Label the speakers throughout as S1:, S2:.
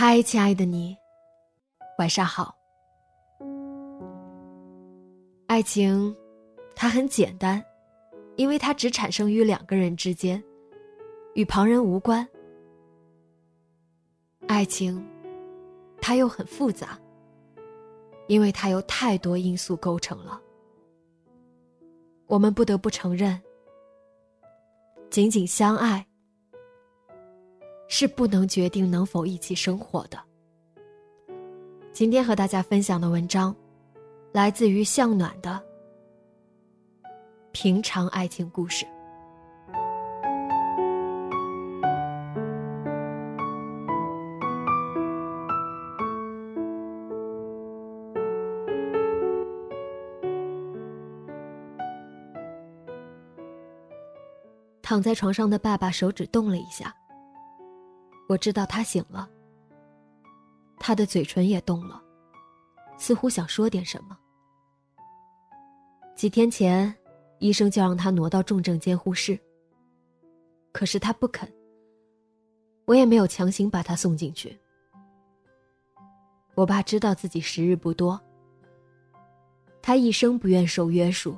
S1: 嗨，亲爱的你，晚上好。爱情，它很简单，因为它只产生于两个人之间，与旁人无关。爱情，它又很复杂，因为它由太多因素构成了。我们不得不承认，仅仅相爱。是不能决定能否一起生活的。今天和大家分享的文章，来自于向暖的《平常爱情故事》。躺在床上的爸爸手指动了一下。我知道他醒了，他的嘴唇也动了，似乎想说点什么。几天前，医生就让他挪到重症监护室，可是他不肯。我也没有强行把他送进去。我爸知道自己时日不多，他一生不愿受约束，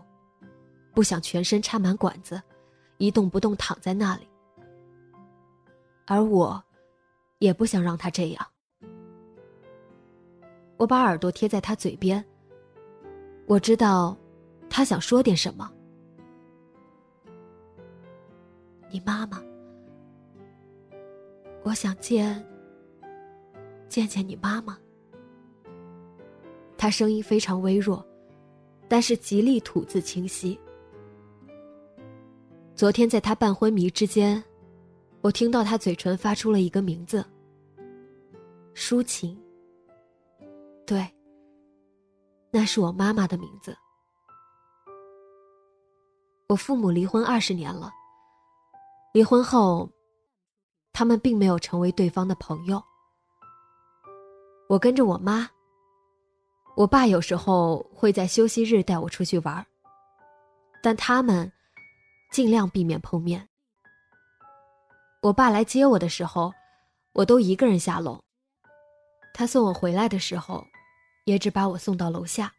S1: 不想全身插满管子，一动不动躺在那里，而我。也不想让他这样。我把耳朵贴在他嘴边。我知道，他想说点什么。你妈妈，我想见。见见你妈妈。他声音非常微弱，但是极力吐字清晰。昨天在他半昏迷之间。我听到他嘴唇发出了一个名字，抒情。对，那是我妈妈的名字。我父母离婚二十年了，离婚后，他们并没有成为对方的朋友。我跟着我妈，我爸有时候会在休息日带我出去玩，但他们尽量避免碰面。我爸来接我的时候，我都一个人下楼。他送我回来的时候，也只把我送到楼下。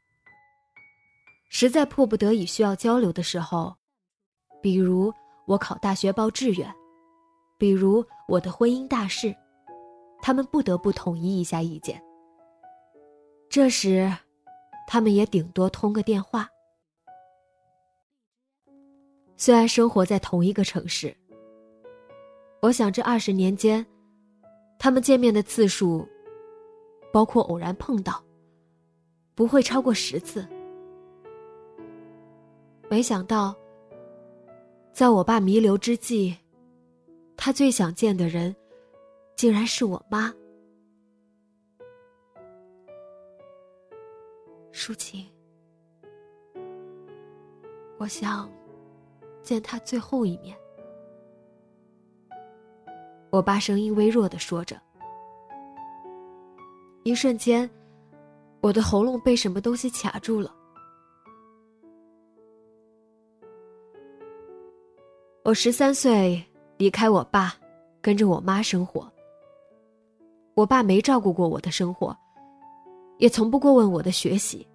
S1: 实在迫不得已需要交流的时候，比如我考大学报志愿，比如我的婚姻大事，他们不得不统一一下意见。这时，他们也顶多通个电话。虽然生活在同一个城市。我想，这二十年间，他们见面的次数，包括偶然碰到，不会超过十次。没想到，在我爸弥留之际，他最想见的人，竟然是我妈。舒晴，我想见他最后一面。我爸声音微弱的说着，一瞬间，我的喉咙被什么东西卡住了。我十三岁离开我爸，跟着我妈生活。我爸没照顾过我的生活，也从不过问我的学习。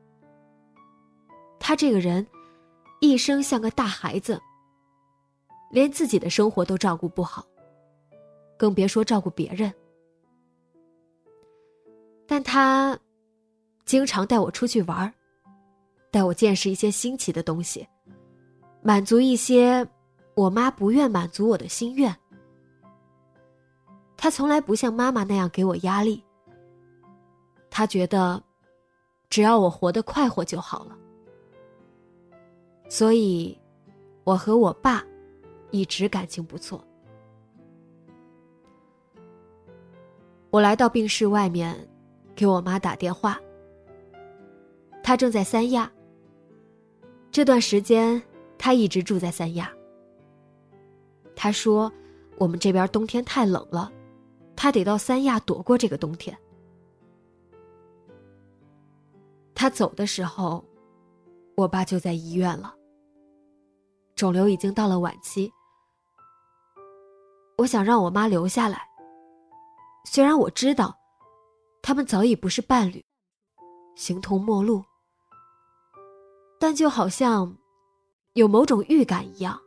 S1: 他这个人，一生像个大孩子，连自己的生活都照顾不好，更别说照顾别人。但他经常带我出去玩带我见识一些新奇的东西，满足一些我妈不愿满足我的心愿。他从来不像妈妈那样给我压力。他觉得，只要我活得快活就好了。所以，我和我爸一直感情不错。我来到病室外面，给我妈打电话。她正在三亚。这段时间，她一直住在三亚。她说：“我们这边冬天太冷了，她得到三亚躲过这个冬天。”她走的时候，我爸就在医院了。肿瘤已经到了晚期，我想让我妈留下来。虽然我知道，他们早已不是伴侣，形同陌路，但就好像有某种预感一样，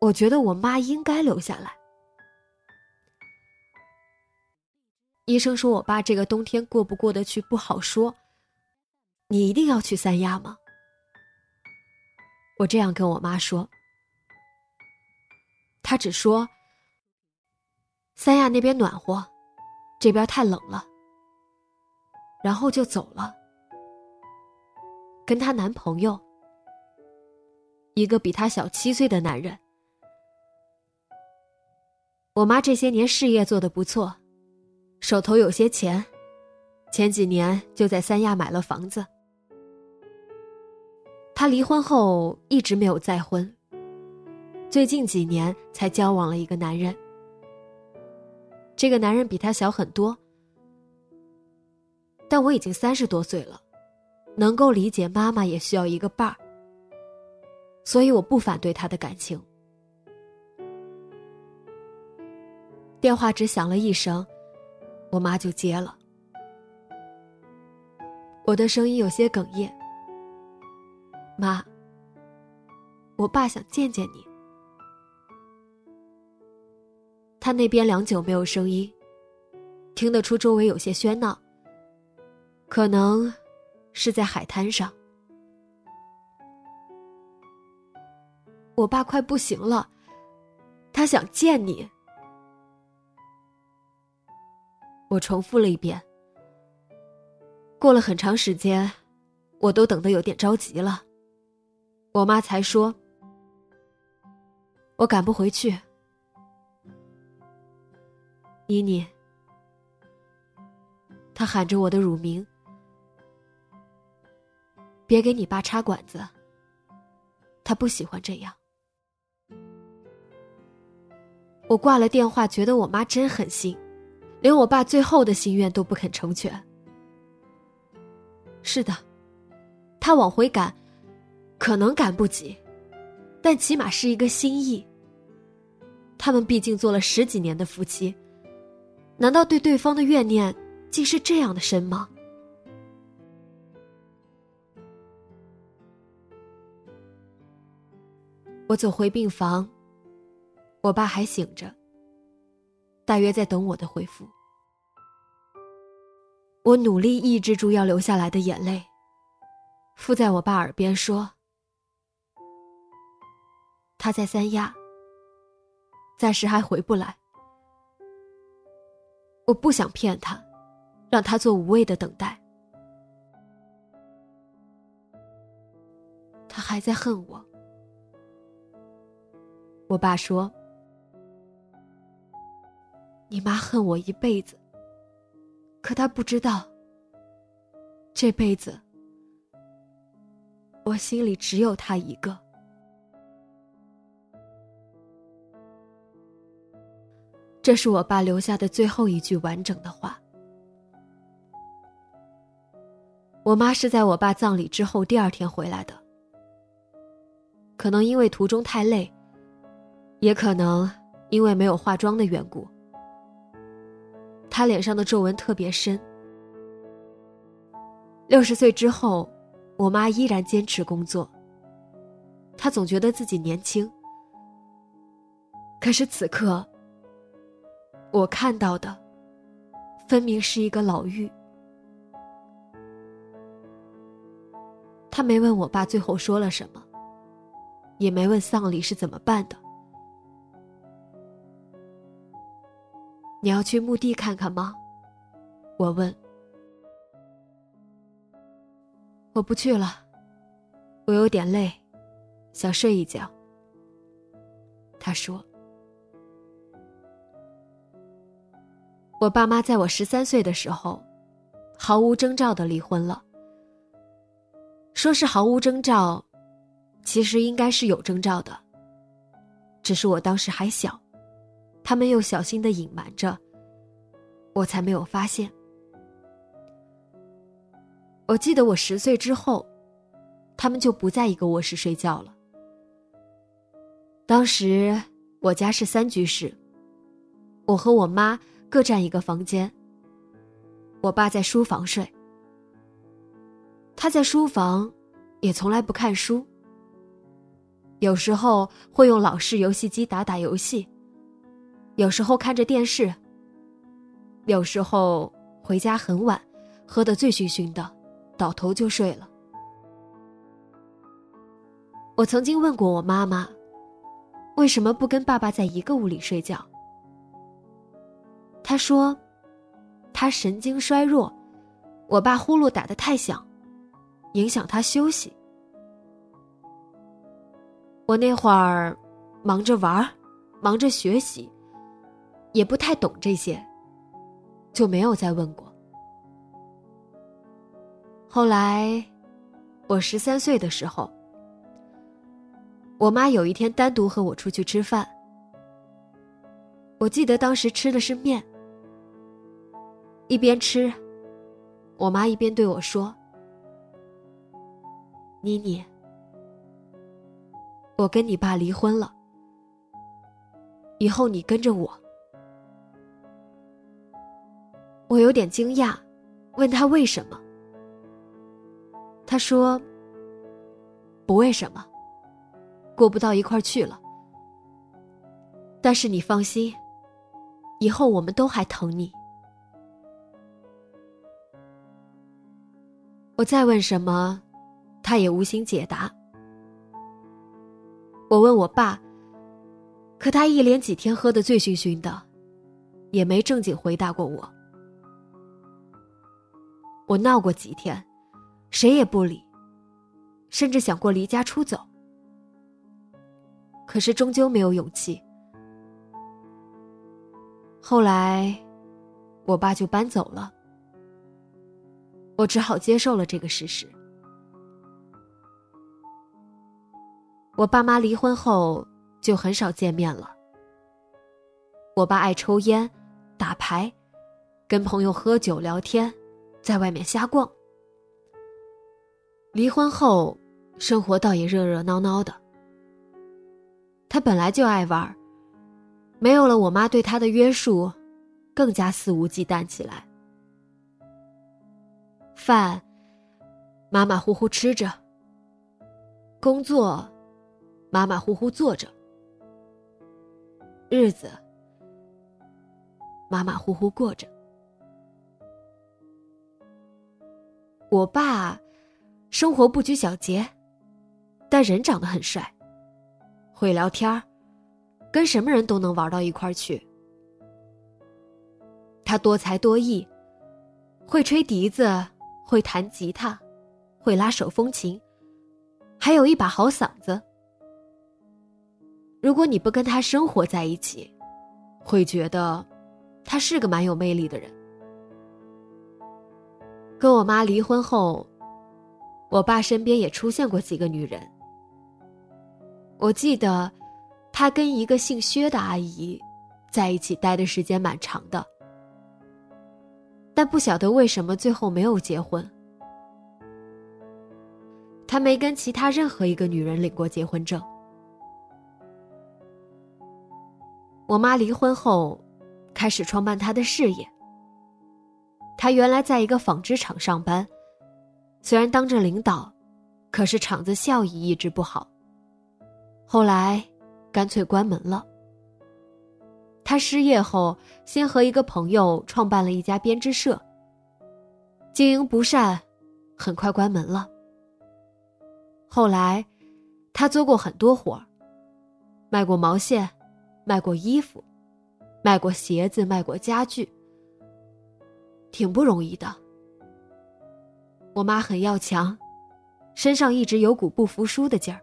S1: 我觉得我妈应该留下来。医生说我爸这个冬天过不过得去不好说。你一定要去三亚吗？我这样跟我妈说，她只说三亚那边暖和，这边太冷了，然后就走了。跟她男朋友，一个比她小七岁的男人。我妈这些年事业做得不错，手头有些钱，前几年就在三亚买了房子。她离婚后一直没有再婚，最近几年才交往了一个男人。这个男人比她小很多，但我已经三十多岁了，能够理解妈妈也需要一个伴儿，所以我不反对他的感情。电话只响了一声，我妈就接了，我的声音有些哽咽。妈，我爸想见见你。他那边良久没有声音，听得出周围有些喧闹，可能是在海滩上。我爸快不行了，他想见你。我重复了一遍。过了很长时间，我都等得有点着急了。我妈才说：“我赶不回去，妮妮。”他喊着我的乳名，别给你爸插管子，他不喜欢这样。我挂了电话，觉得我妈真狠心，连我爸最后的心愿都不肯成全。是的，他往回赶。可能赶不及，但起码是一个心意。他们毕竟做了十几年的夫妻，难道对对方的怨念竟是这样的深吗？我走回病房，我爸还醒着，大约在等我的回复。我努力抑制住要流下来的眼泪，附在我爸耳边说。他在三亚，暂时还回不来。我不想骗他，让他做无谓的等待。他还在恨我。我爸说：“你妈恨我一辈子，可他不知道，这辈子我心里只有他一个。”这是我爸留下的最后一句完整的话。我妈是在我爸葬礼之后第二天回来的，可能因为途中太累，也可能因为没有化妆的缘故，她脸上的皱纹特别深。六十岁之后，我妈依然坚持工作。她总觉得自己年轻，可是此刻，我看到的，分明是一个老妪。他没问我爸最后说了什么，也没问丧礼是怎么办的。你要去墓地看看吗？我问。我不去了，我有点累，想睡一觉。他说：“我爸妈在我十三岁的时候，毫无征兆的离婚了。说是毫无征兆，其实应该是有征兆的，只是我当时还小，他们又小心的隐瞒着，我才没有发现。我记得我十岁之后，他们就不在一个卧室睡觉了。”当时我家是三居室，我和我妈各占一个房间。我爸在书房睡，他在书房也从来不看书，有时候会用老式游戏机打打游戏，有时候看着电视，有时候回家很晚，喝得醉醺醺的，倒头就睡了。我曾经问过我妈妈。为什么不跟爸爸在一个屋里睡觉？他说，他神经衰弱，我爸呼噜打得太响，影响他休息。我那会儿忙着玩忙着学习，也不太懂这些，就没有再问过。后来，我十三岁的时候。我妈有一天单独和我出去吃饭，我记得当时吃的是面。一边吃，我妈一边对我说：“妮妮，我跟你爸离婚了，以后你跟着我。”我有点惊讶，问他为什么。他说：“不为什么。”过不到一块去了，但是你放心，以后我们都还疼你。我再问什么，他也无心解答。我问我爸，可他一连几天喝得醉醺醺的，也没正经回答过我。我闹过几天，谁也不理，甚至想过离家出走。可是终究没有勇气。后来，我爸就搬走了，我只好接受了这个事实。我爸妈离婚后就很少见面了。我爸爱抽烟、打牌，跟朋友喝酒聊天，在外面瞎逛。离婚后，生活倒也热热闹闹的。他本来就爱玩没有了我妈对他的约束，更加肆无忌惮起来。饭，马马虎虎吃着；工作，马马虎虎做着；日子，马马虎虎过着。我爸，生活不拘小节，但人长得很帅。会聊天儿，跟什么人都能玩到一块儿去。他多才多艺，会吹笛子，会弹吉他，会拉手风琴，还有一把好嗓子。如果你不跟他生活在一起，会觉得他是个蛮有魅力的人。跟我妈离婚后，我爸身边也出现过几个女人。我记得，他跟一个姓薛的阿姨在一起待的时间蛮长的，但不晓得为什么最后没有结婚。他没跟其他任何一个女人领过结婚证。我妈离婚后，开始创办她的事业。她原来在一个纺织厂上班，虽然当着领导，可是厂子效益一直不好。后来，干脆关门了。他失业后，先和一个朋友创办了一家编织社。经营不善，很快关门了。后来，他做过很多活儿，卖过毛线，卖过衣服，卖过鞋子，卖过家具，挺不容易的。我妈很要强，身上一直有股不服输的劲儿。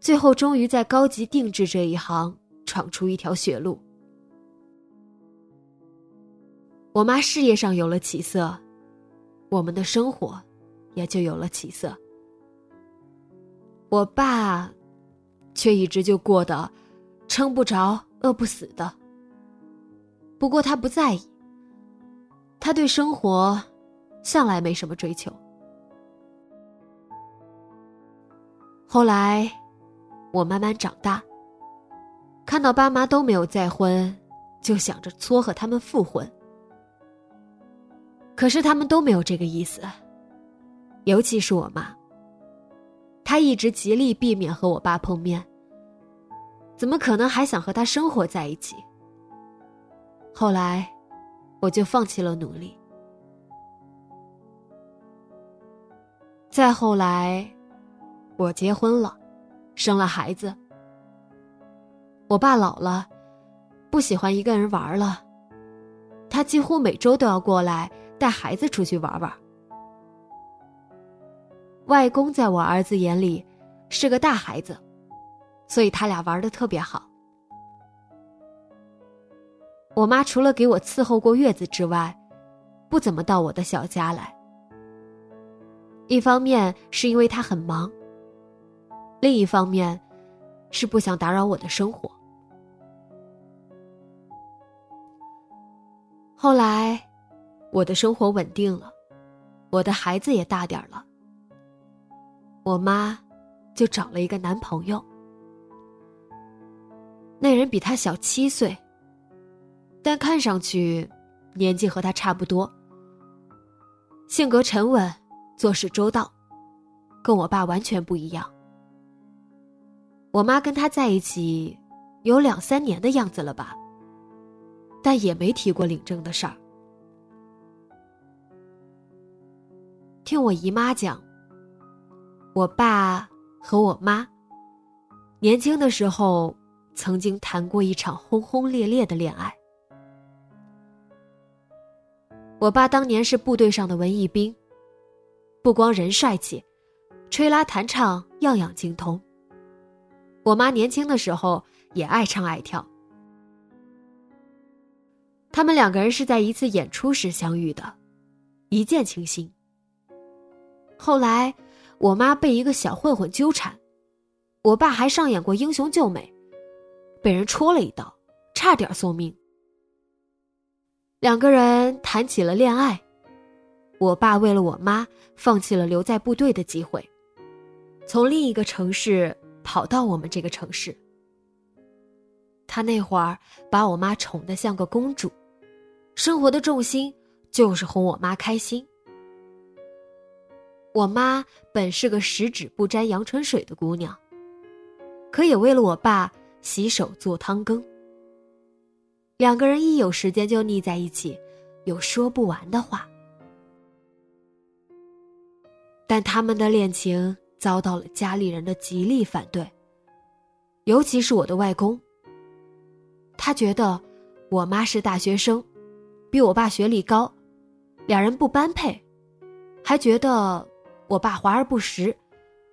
S1: 最后，终于在高级定制这一行闯出一条血路。我妈事业上有了起色，我们的生活也就有了起色。我爸却一直就过得撑不着、饿不死的。不过他不在意，他对生活向来没什么追求。后来。我慢慢长大，看到爸妈都没有再婚，就想着撮合他们复婚。可是他们都没有这个意思，尤其是我妈。她一直极力避免和我爸碰面，怎么可能还想和他生活在一起？后来，我就放弃了努力。再后来，我结婚了。生了孩子，我爸老了，不喜欢一个人玩了。他几乎每周都要过来带孩子出去玩玩。外公在我儿子眼里是个大孩子，所以他俩玩的特别好。我妈除了给我伺候过月子之外，不怎么到我的小家来。一方面是因为她很忙。另一方面，是不想打扰我的生活。后来，我的生活稳定了，我的孩子也大点了，我妈就找了一个男朋友。那人比她小七岁，但看上去年纪和她差不多，性格沉稳，做事周到，跟我爸完全不一样。我妈跟他在一起有两三年的样子了吧，但也没提过领证的事儿。听我姨妈讲，我爸和我妈年轻的时候曾经谈过一场轰轰烈烈的恋爱。我爸当年是部队上的文艺兵，不光人帅气，吹拉弹唱样样精通。我妈年轻的时候也爱唱爱跳，他们两个人是在一次演出时相遇的，一见倾心。后来，我妈被一个小混混纠缠，我爸还上演过英雄救美，被人戳了一刀，差点送命。两个人谈起了恋爱，我爸为了我妈放弃了留在部队的机会，从另一个城市。跑到我们这个城市，他那会儿把我妈宠得像个公主，生活的重心就是哄我妈开心。我妈本是个十指不沾阳春水的姑娘，可也为了我爸洗手做汤羹。两个人一有时间就腻在一起，有说不完的话。但他们的恋情。遭到了家里人的极力反对，尤其是我的外公。他觉得我妈是大学生，比我爸学历高，两人不般配，还觉得我爸华而不实，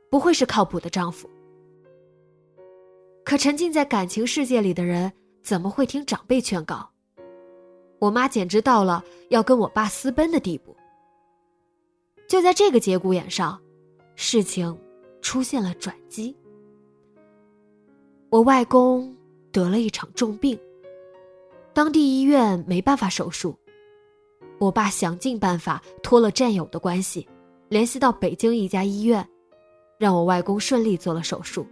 S1: 不会是靠谱的丈夫。可沉浸在感情世界里的人怎么会听长辈劝告？我妈简直到了要跟我爸私奔的地步。就在这个节骨眼上。事情出现了转机。我外公得了一场重病，当地医院没办法手术，我爸想尽办法托了战友的关系，联系到北京一家医院，让我外公顺利做了手术。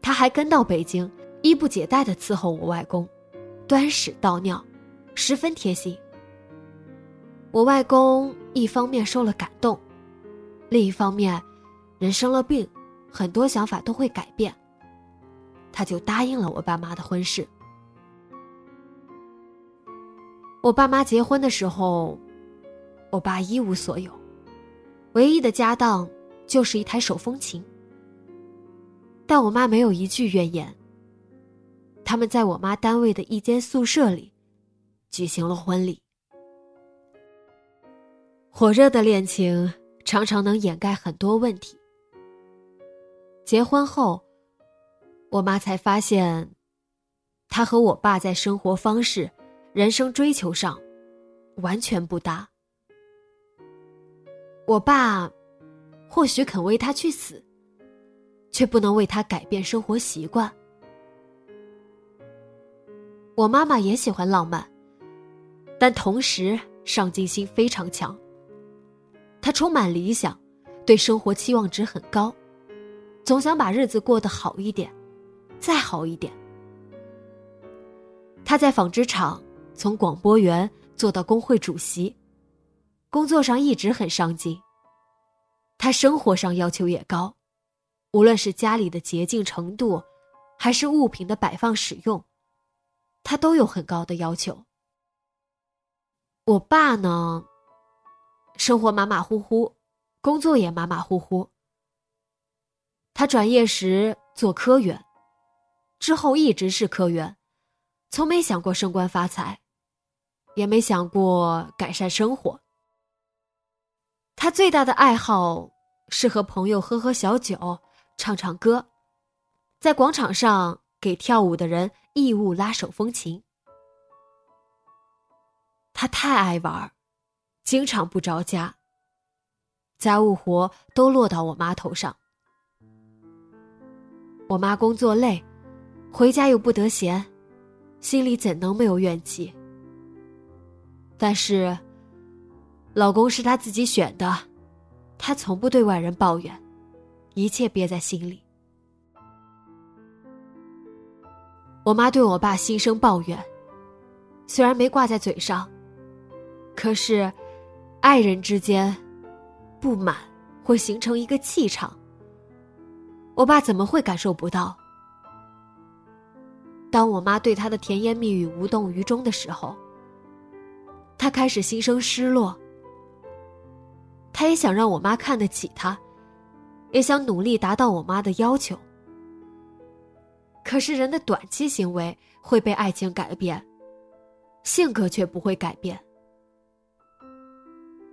S1: 他还跟到北京，衣不解带的伺候我外公，端屎倒尿，十分贴心。我外公一方面受了感动。另一方面，人生了病，很多想法都会改变。他就答应了我爸妈的婚事。我爸妈结婚的时候，我爸一无所有，唯一的家当就是一台手风琴。但我妈没有一句怨言。他们在我妈单位的一间宿舍里举行了婚礼。火热的恋情常常能掩盖很多问题。结婚后，我妈才发现，她和我爸在生活方式、人生追求上完全不搭。我爸或许肯为她去死，却不能为她改变生活习惯。我妈妈也喜欢浪漫，但同时上进心非常强。他充满理想，对生活期望值很高，总想把日子过得好一点，再好一点。他在纺织厂从广播员做到工会主席，工作上一直很上进。他生活上要求也高，无论是家里的洁净程度，还是物品的摆放使用。他都有很高的要求。我爸呢，生活马马虎虎，工作也马马虎虎。他转业时做科员，之后一直是科员，从没想过升官发财，也没想过改善生活。他最大的爱好是和朋友喝喝小酒，唱唱歌，在广场上给跳舞的人。义务拉手风琴，他太爱玩儿，经常不着家。家务活都落到我妈头上。我妈工作累，回家又不得闲，心里怎能没有怨气？但是，老公是她自己选的，她从不对外人抱怨，一切憋在心里。我妈对我爸心生抱怨，虽然没挂在嘴上，可是，爱人之间，不满会形成一个气场。我爸怎么会感受不到？当我妈对他的甜言蜜语无动于衷的时候，他开始心生失落。他也想让我妈看得起他，也想努力达到我妈的要求。可是人的短期行为会被爱情改变，性格却不会改变。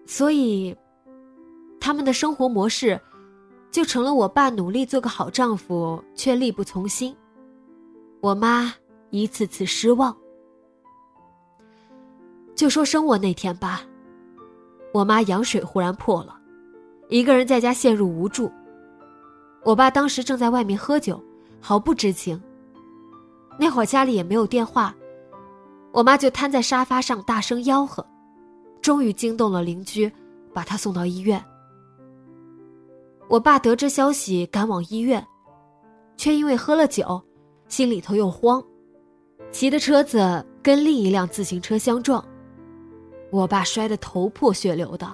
S1: 所以，他们的生活模式，就成了我爸努力做个好丈夫，却力不从心；我妈一次次失望。就说生我那天吧，我妈羊水忽然破了，一个人在家陷入无助。我爸当时正在外面喝酒。毫不知情。那会儿家里也没有电话，我妈就瘫在沙发上大声吆喝，终于惊动了邻居，把他送到医院。我爸得知消息赶往医院，却因为喝了酒，心里头又慌，骑的车子跟另一辆自行车相撞，我爸摔得头破血流的。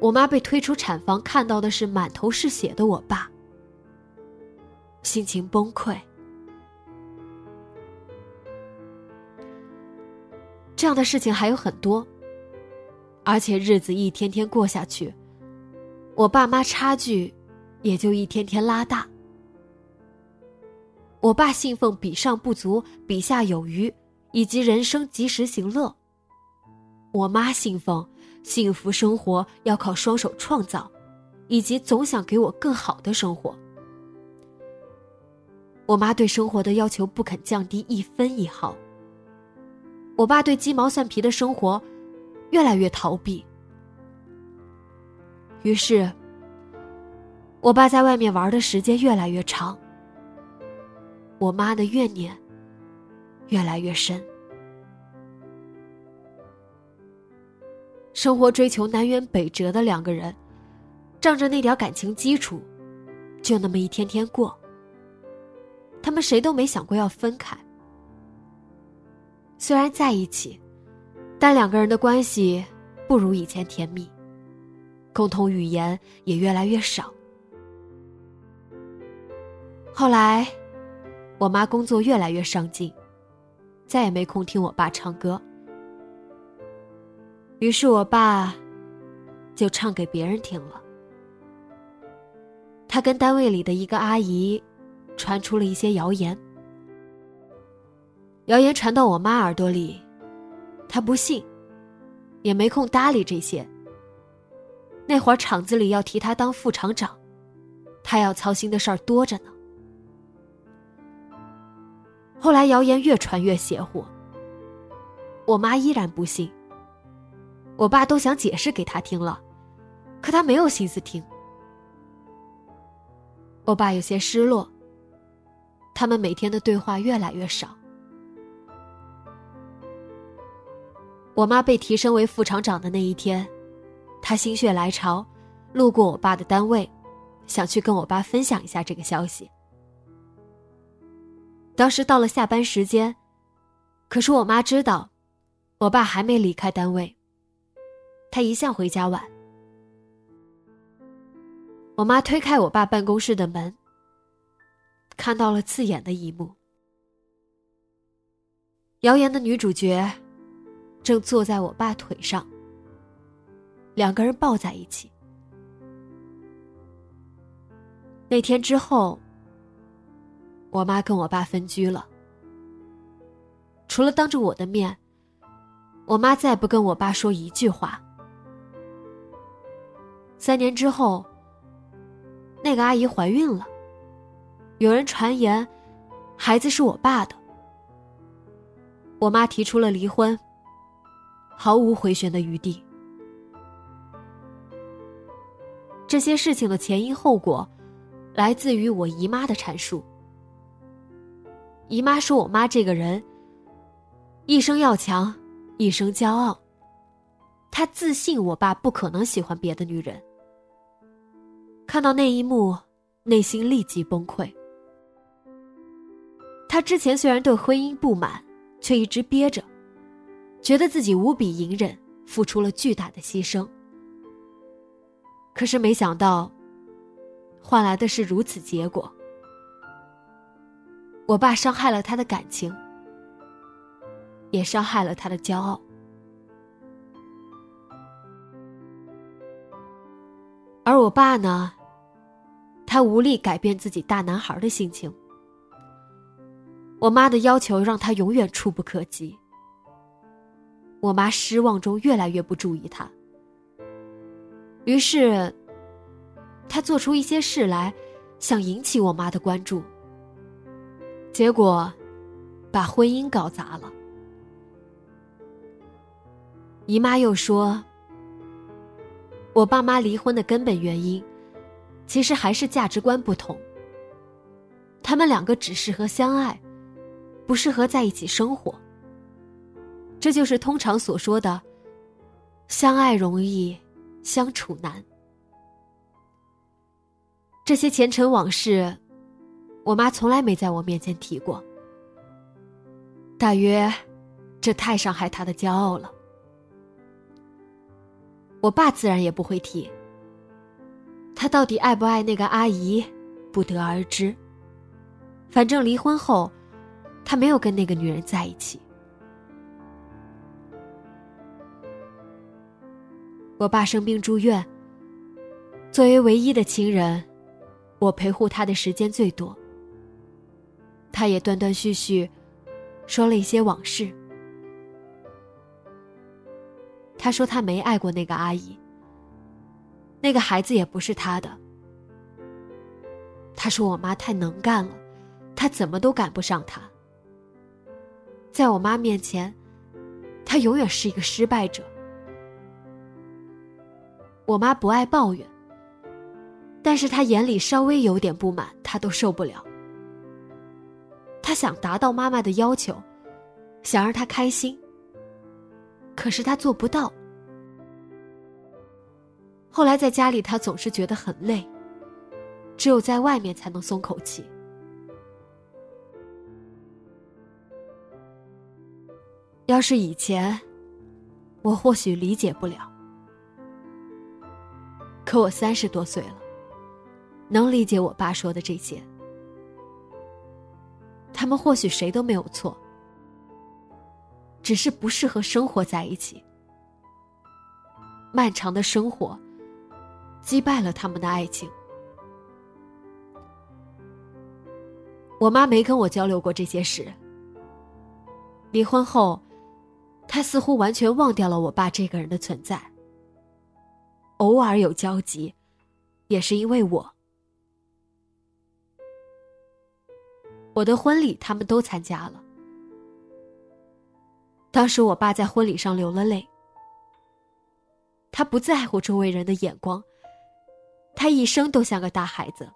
S1: 我妈被推出产房，看到的是满头是血的我爸。心情崩溃，这样的事情还有很多，而且日子一天天过下去，我爸妈差距也就一天天拉大。我爸信奉“比上不足，比下有余”，以及人生及时行乐；我妈信奉幸福生活要靠双手创造，以及总想给我更好的生活。我妈对生活的要求不肯降低一分一毫。我爸对鸡毛蒜皮的生活越来越逃避。于是，我爸在外面玩的时间越来越长。我妈的怨念越来越深。生活追求南辕北辙的两个人，仗着那点感情基础，就那么一天天过。他们谁都没想过要分开。虽然在一起，但两个人的关系不如以前甜蜜，共同语言也越来越少。后来，我妈工作越来越上进，再也没空听我爸唱歌，于是我爸就唱给别人听了。他跟单位里的一个阿姨传出了一些谣言，谣言传到我妈耳朵里，她不信，也没空搭理这些。那会儿厂子里要提他当副厂长，他要操心的事儿多着呢。后来谣言越传越邪乎，我妈依然不信。我爸都想解释给他听了，可他没有心思听。我爸有些失落。他们每天的对话越来越少。我妈被提升为副厂长的那一天，她心血来潮，路过我爸的单位，想去跟我爸分享一下这个消息。当时到了下班时间，可是我妈知道，我爸还没离开单位。他一向回家晚。我妈推开我爸办公室的门，看到了刺眼的一幕：谣言的女主角正坐在我爸腿上，两个人抱在一起。那天之后，我妈跟我爸分居了。除了当着我的面，我妈再不跟我爸说一句话。三年之后，那个阿姨怀孕了。有人传言，孩子是我爸的。我妈提出了离婚，毫无回旋的余地。这些事情的前因后果，来自于我姨妈的阐述。姨妈说我妈这个人，一生要强，一生骄傲。她自信我爸不可能喜欢别的女人。看到那一幕，内心立即崩溃。他之前虽然对婚姻不满，却一直憋着，觉得自己无比隐忍，付出了巨大的牺牲。可是没想到，换来的是如此结果。我爸伤害了他的感情，也伤害了他的骄傲。而我爸呢？他无力改变自己大男孩的心情。我妈的要求让他永远触不可及。我妈失望中越来越不注意他，于是，他做出一些事来，想引起我妈的关注。结果，把婚姻搞砸了。姨妈又说，我爸妈离婚的根本原因。其实还是价值观不同。他们两个只适合相爱，不适合在一起生活。这就是通常所说的“相爱容易，相处难”。这些前尘往事，我妈从来没在我面前提过。大约，这太伤害她的骄傲了。我爸自然也不会提。他到底爱不爱那个阿姨，不得而知。反正离婚后，他没有跟那个女人在一起。我爸生病住院，作为唯一的亲人，我陪护他的时间最多。他也断断续续说了一些往事。他说他没爱过那个阿姨。那个孩子也不是他的。他说我妈太能干了，他怎么都赶不上她。在我妈面前，他永远是一个失败者。我妈不爱抱怨，但是她眼里稍微有点不满，她都受不了。她想达到妈妈的要求，想让她开心，可是她做不到。后来在家里，他总是觉得很累，只有在外面才能松口气。要是以前，我或许理解不了，可我三十多岁了，能理解我爸说的这些。他们或许谁都没有错，只是不适合生活在一起。漫长的生活，击败了他们的爱情。我妈没跟我交流过这些事。离婚后，她似乎完全忘掉了我爸这个人的存在。偶尔有交集，也是因为我。我的婚礼他们都参加了。当时我爸在婚礼上流了泪。他不在乎周围人的眼光，他一生都像个大孩子。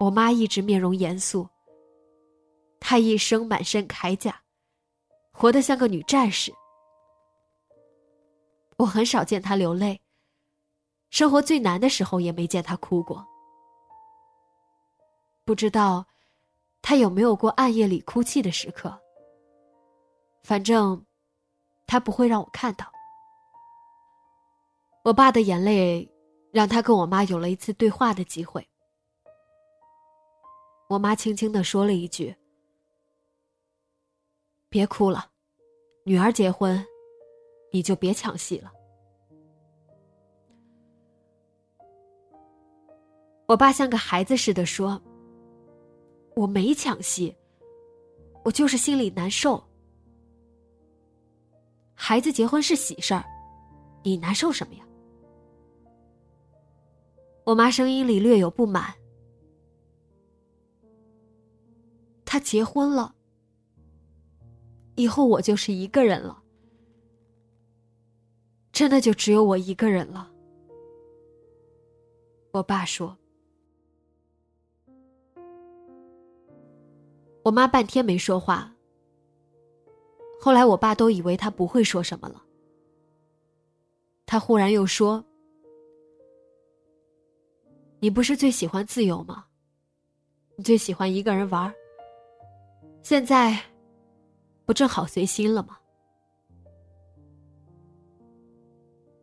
S1: 我妈一直面容严肃，她一生满身铠甲，活得像个女战士。我很少见他流泪，生活最难的时候也没见他哭过。不知道他有没有过暗夜里哭泣的时刻。反正。他不会让我看到。我爸的眼泪，让他跟我妈有了一次对话的机会。我妈轻轻的说了一句：“别哭了，女儿结婚，你就别抢戏了。”我爸像个孩子似的说：“我没抢戏，我就是心里难受。”孩子结婚是喜事儿，你难受什么呀？我妈声音里略有不满。他结婚了，以后我就是一个人了，真的就只有我一个人了。我爸说，我妈半天没说话。后来，我爸都以为他不会说什么了。他忽然又说：“你不是最喜欢自由吗？你最喜欢一个人玩。现在，不正好随心了吗？”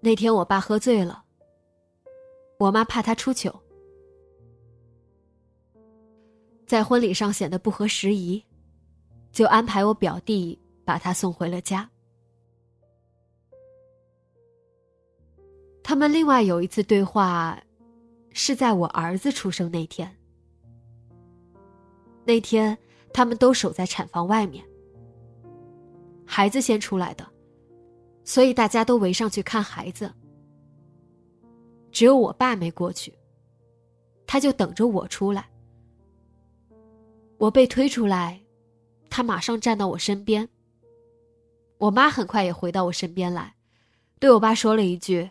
S1: 那天，我爸喝醉了，我妈怕他出糗，在婚礼上显得不合时宜，就安排我表弟。把他送回了家。他们另外有一次对话，是在我儿子出生那天。那天他们都守在产房外面，孩子先出来的，所以大家都围上去看孩子。只有我爸没过去，他就等着我出来。我被推出来，他马上站到我身边。我妈很快也回到我身边来，对我爸说了一句：“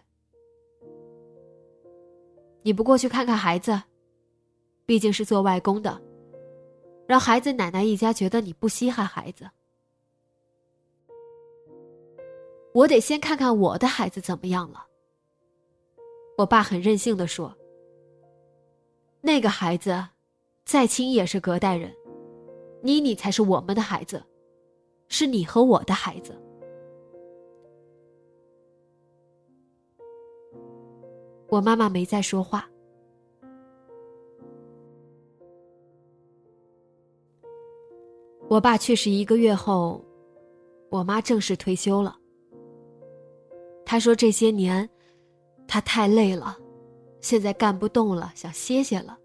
S1: 你不过去看看孩子，毕竟是做外公的，让孩子奶奶一家觉得你不稀罕孩子。我得先看看我的孩子怎么样了。”我爸很任性的说：“那个孩子，再亲也是隔代人，妮妮才是我们的孩子。”是你和我的孩子。我妈妈没再说话。我爸去世一个月后，我妈正式退休了。他说这些年，他太累了，现在干不动了，想歇歇了。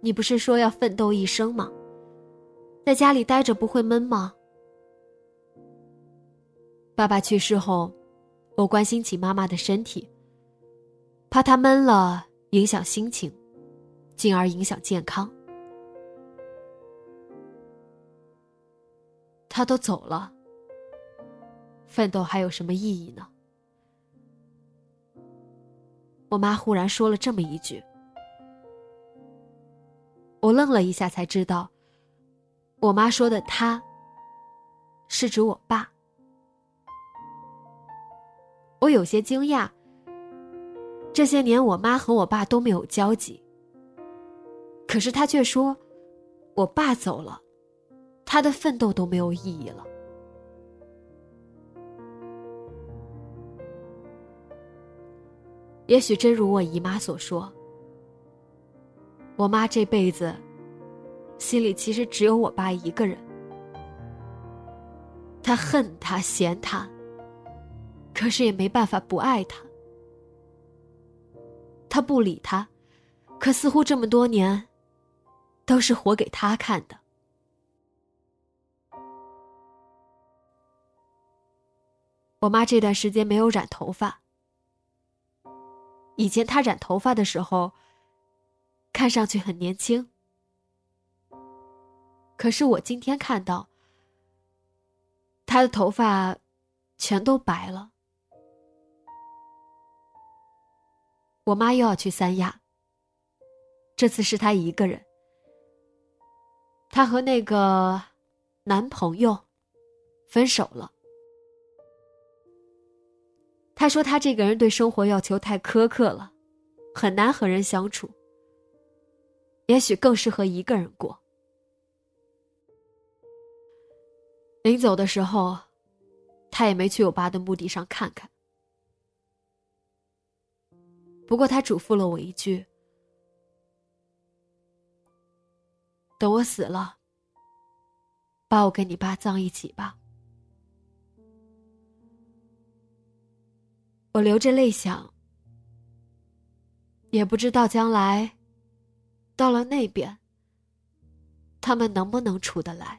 S1: 你不是说要奋斗一生吗？在家里待着不会闷吗？爸爸去世后，我关心起妈妈的身体，怕她闷了影响心情，进而影响健康。他都走了，奋斗还有什么意义呢？我妈忽然说了这么一句，我愣了一下，才知道。我妈说的“他”，是指我爸。我有些惊讶。这些年，我妈和我爸都没有交集。可是他却说，我爸走了，他的奋斗都没有意义了。也许真如我姨妈所说，我妈这辈子。心里其实只有我爸一个人。他恨他，嫌他，可是也没办法不爱他。他不理他，可似乎这么多年，都是活给他看的。我妈这段时间没有染头发。以前她染头发的时候，看上去很年轻。可是我今天看到，她的头发全都白了。我妈又要去三亚。这次是她一个人。她和那个男朋友分手了。他说：“他这个人对生活要求太苛刻了，很难和人相处。也许更适合一个人过。”临走的时候，他也没去我爸的墓地上看看。不过他嘱咐了我一句：“等我死了，把我跟你爸葬一起吧。”我流着泪想，也不知道将来到了那边，他们能不能出得来。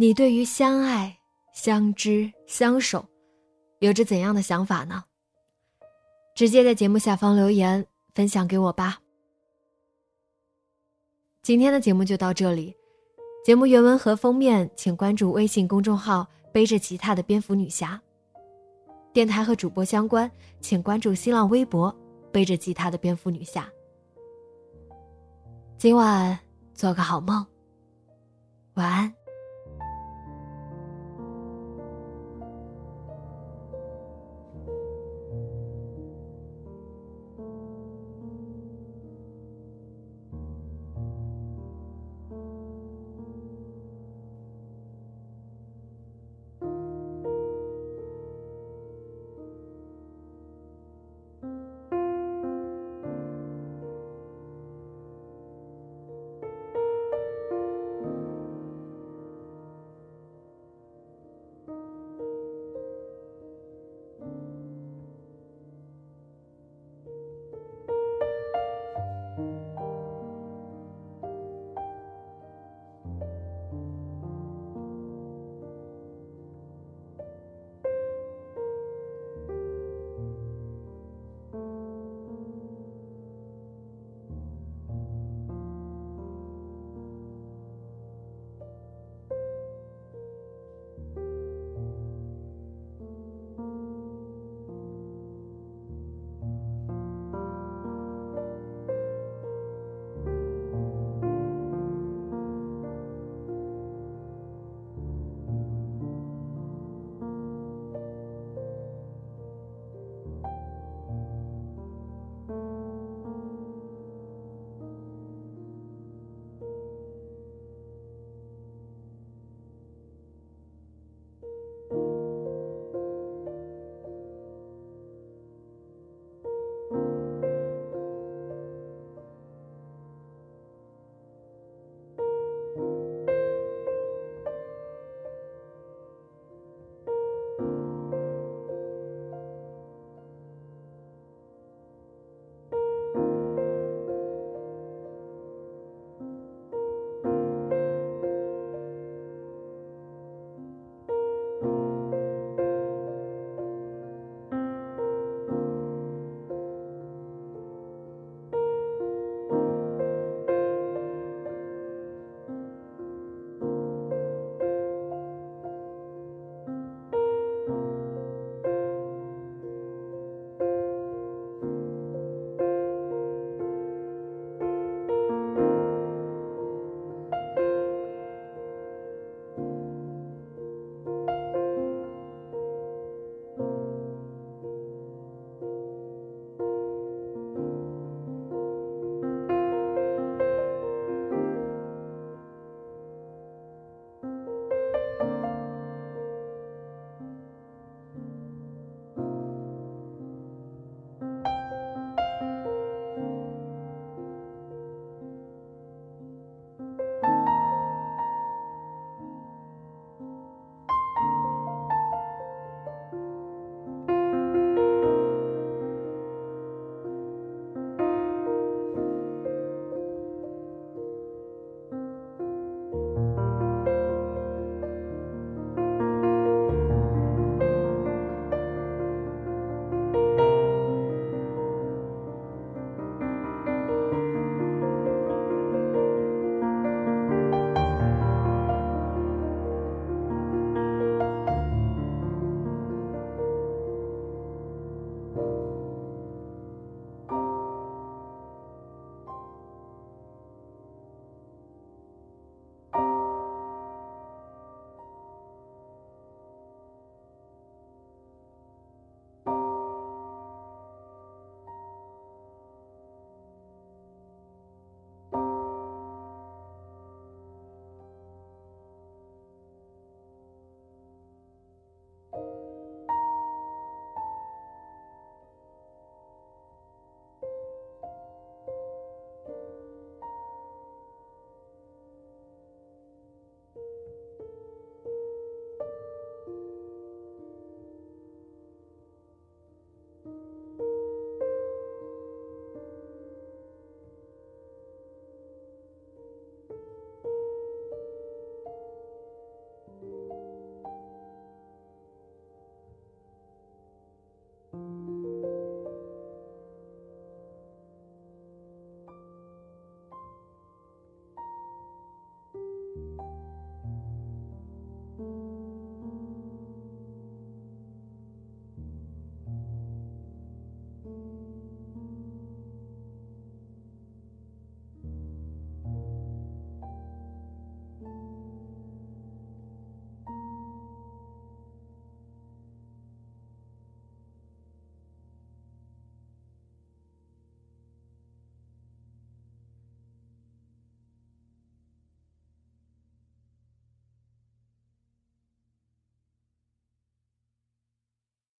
S1: 你对于相爱、相知、相守，有着怎样的想法呢？直接在节目下方留言分享给我吧。今天的节目就到这里，节目原文和封面请关注微信公众号“背着吉他的蝙蝠女侠”。电台和主播相关，请关注新浪微博“背着吉他的蝙蝠女侠”。今晚做个好梦，晚安。